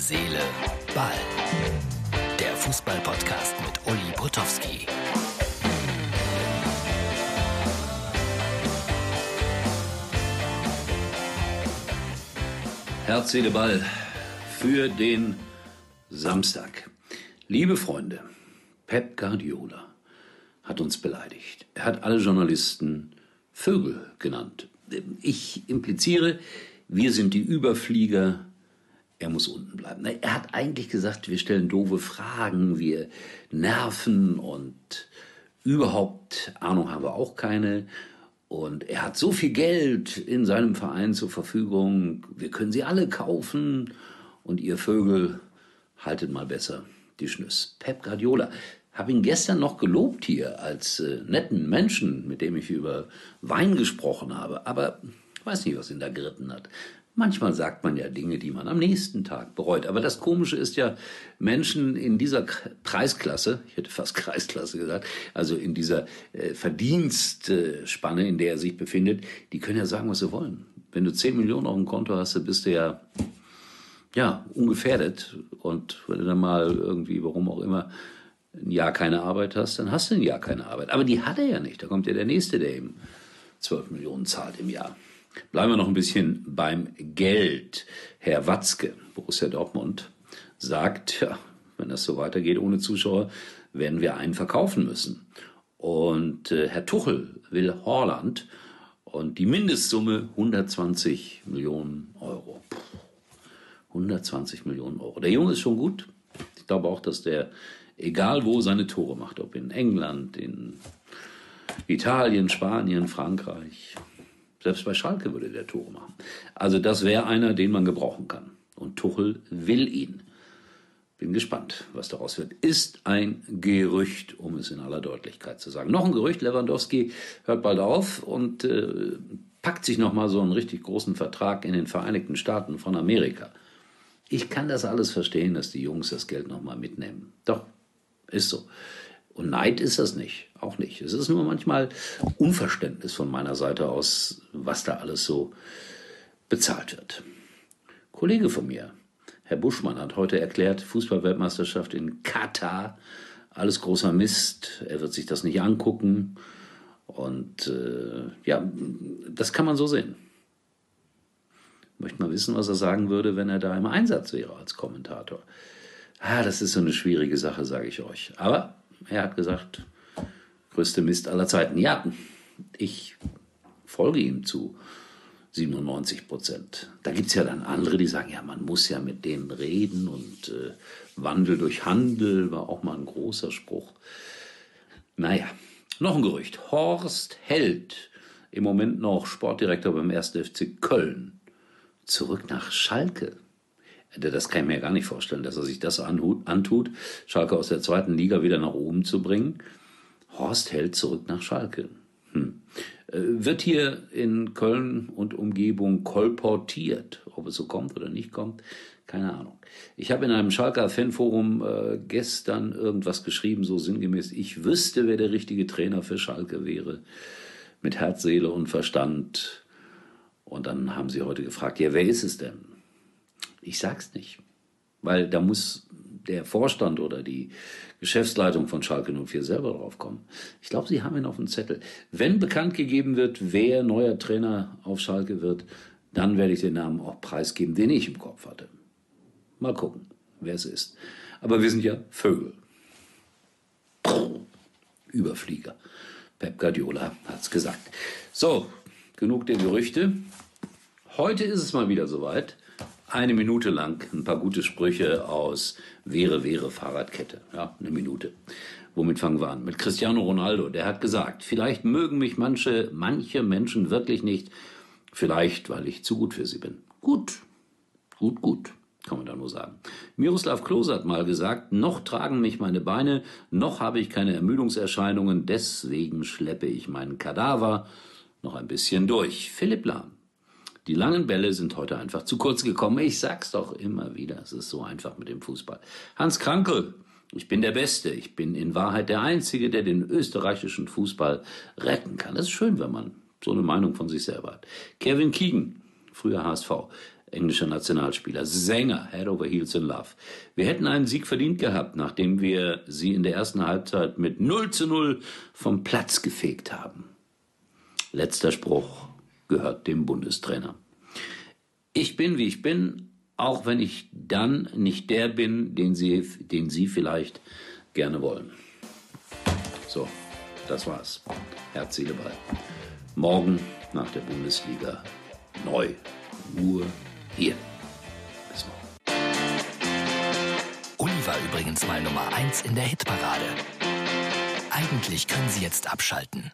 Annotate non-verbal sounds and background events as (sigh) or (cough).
Seele, Ball. Der Fußball-Podcast mit Uli Potowski. Herz, Seele, Ball für den Samstag. Liebe Freunde, Pep Guardiola hat uns beleidigt. Er hat alle Journalisten Vögel genannt. Ich impliziere, wir sind die Überflieger, er muss unten bleiben. Er hat eigentlich gesagt, wir stellen doofe Fragen, wir nerven und überhaupt Ahnung haben wir auch keine. Und er hat so viel Geld in seinem Verein zur Verfügung, wir können sie alle kaufen und ihr Vögel haltet mal besser die Schnüss. Pep Guardiola, habe ihn gestern noch gelobt hier als äh, netten Menschen, mit dem ich über Wein gesprochen habe, aber weiß nicht, was ihn da geritten hat. Manchmal sagt man ja Dinge, die man am nächsten Tag bereut. Aber das Komische ist ja, Menschen in dieser Preisklasse, ich hätte fast (laughs) Kreisklasse gesagt, also in dieser äh, Verdienstspanne, in der er sich befindet, die können ja sagen, was sie wollen. Wenn du 10 Millionen auf dem Konto hast, dann bist du ja, ja, ungefährdet. Und wenn du dann mal irgendwie, warum auch immer, ein Jahr keine Arbeit hast, dann hast du ein Jahr keine Arbeit. Aber die hat er ja nicht. Da kommt ja der Nächste, der ihm 12 Millionen zahlt im Jahr. Bleiben wir noch ein bisschen beim Geld. Herr Watzke, Borussia Dortmund, sagt, ja, wenn das so weitergeht ohne Zuschauer, werden wir einen verkaufen müssen. Und äh, Herr Tuchel will Horland und die Mindestsumme 120 Millionen Euro. Puh, 120 Millionen Euro. Der Junge ist schon gut. Ich glaube auch, dass der, egal wo, seine Tore macht, ob in England, in Italien, Spanien, Frankreich, selbst bei Schalke würde der Tore machen. Also das wäre einer, den man gebrauchen kann. Und Tuchel will ihn. Bin gespannt, was daraus wird. Ist ein Gerücht, um es in aller Deutlichkeit zu sagen. Noch ein Gerücht, Lewandowski hört bald auf und äh, packt sich nochmal so einen richtig großen Vertrag in den Vereinigten Staaten von Amerika. Ich kann das alles verstehen, dass die Jungs das Geld nochmal mitnehmen. Doch, ist so. Und Neid ist das nicht, auch nicht. Es ist nur manchmal Unverständnis von meiner Seite aus, was da alles so bezahlt wird. Kollege von mir, Herr Buschmann, hat heute erklärt, Fußballweltmeisterschaft in Katar, alles großer Mist, er wird sich das nicht angucken. Und äh, ja, das kann man so sehen. Möchte mal wissen, was er sagen würde, wenn er da im Einsatz wäre als Kommentator. Ah, das ist so eine schwierige Sache, sage ich euch. Aber er hat gesagt, größte Mist aller Zeiten. Ja, ich folge ihm zu 97 Prozent. Da gibt es ja dann andere, die sagen, ja, man muss ja mit denen reden und äh, Wandel durch Handel war auch mal ein großer Spruch. Naja, noch ein Gerücht. Horst Held, im Moment noch Sportdirektor beim 1. FC Köln, zurück nach Schalke. Das kann ich mir gar nicht vorstellen, dass er sich das antut, Schalke aus der zweiten Liga wieder nach oben zu bringen. Horst hält zurück nach Schalke. Hm. Äh, wird hier in Köln und Umgebung kolportiert, ob es so kommt oder nicht kommt, keine Ahnung. Ich habe in einem Schalker Fanforum äh, gestern irgendwas geschrieben, so sinngemäß, ich wüsste, wer der richtige Trainer für Schalke wäre, mit Herz, Seele und Verstand. Und dann haben sie heute gefragt, ja, wer ist es denn? Ich sag's nicht. Weil da muss der Vorstand oder die Geschäftsleitung von Schalke 04 selber drauf kommen. Ich glaube, sie haben ihn auf dem Zettel. Wenn bekannt gegeben wird, wer neuer Trainer auf Schalke wird, dann werde ich den Namen auch preisgeben, den ich im Kopf hatte. Mal gucken, wer es ist. Aber wir sind ja Vögel. Überflieger. Pep Guardiola hat's gesagt. So, genug der Gerüchte. Heute ist es mal wieder soweit eine Minute lang ein paar gute Sprüche aus Wäre, wäre Fahrradkette. Ja, eine Minute. Womit fangen wir an? Mit Cristiano Ronaldo. Der hat gesagt, vielleicht mögen mich manche, manche Menschen wirklich nicht. Vielleicht, weil ich zu gut für sie bin. Gut. Gut, gut. Kann man da nur sagen. Miroslav Klose hat mal gesagt, noch tragen mich meine Beine, noch habe ich keine Ermüdungserscheinungen, deswegen schleppe ich meinen Kadaver noch ein bisschen durch. Philipp Lahm. Die langen Bälle sind heute einfach zu kurz gekommen. Ich sag's doch immer wieder, es ist so einfach mit dem Fußball. Hans Krankel, ich bin der Beste. Ich bin in Wahrheit der Einzige, der den österreichischen Fußball retten kann. Das ist schön, wenn man so eine Meinung von sich selber hat. Kevin Keegan, früher HSV. englischer Nationalspieler, Sänger, Head over Heels in Love. Wir hätten einen Sieg verdient gehabt, nachdem wir sie in der ersten Halbzeit mit 0 zu 0 vom Platz gefegt haben. Letzter Spruch gehört dem Bundestrainer. Ich bin, wie ich bin, auch wenn ich dann nicht der bin, den Sie, den Sie vielleicht gerne wollen. So, das war's. Herz, Seele, Ball. Morgen nach der Bundesliga neu. Ruhe hier. Bis morgen. Uli war übrigens mal Nummer 1 in der Hitparade. Eigentlich können Sie jetzt abschalten.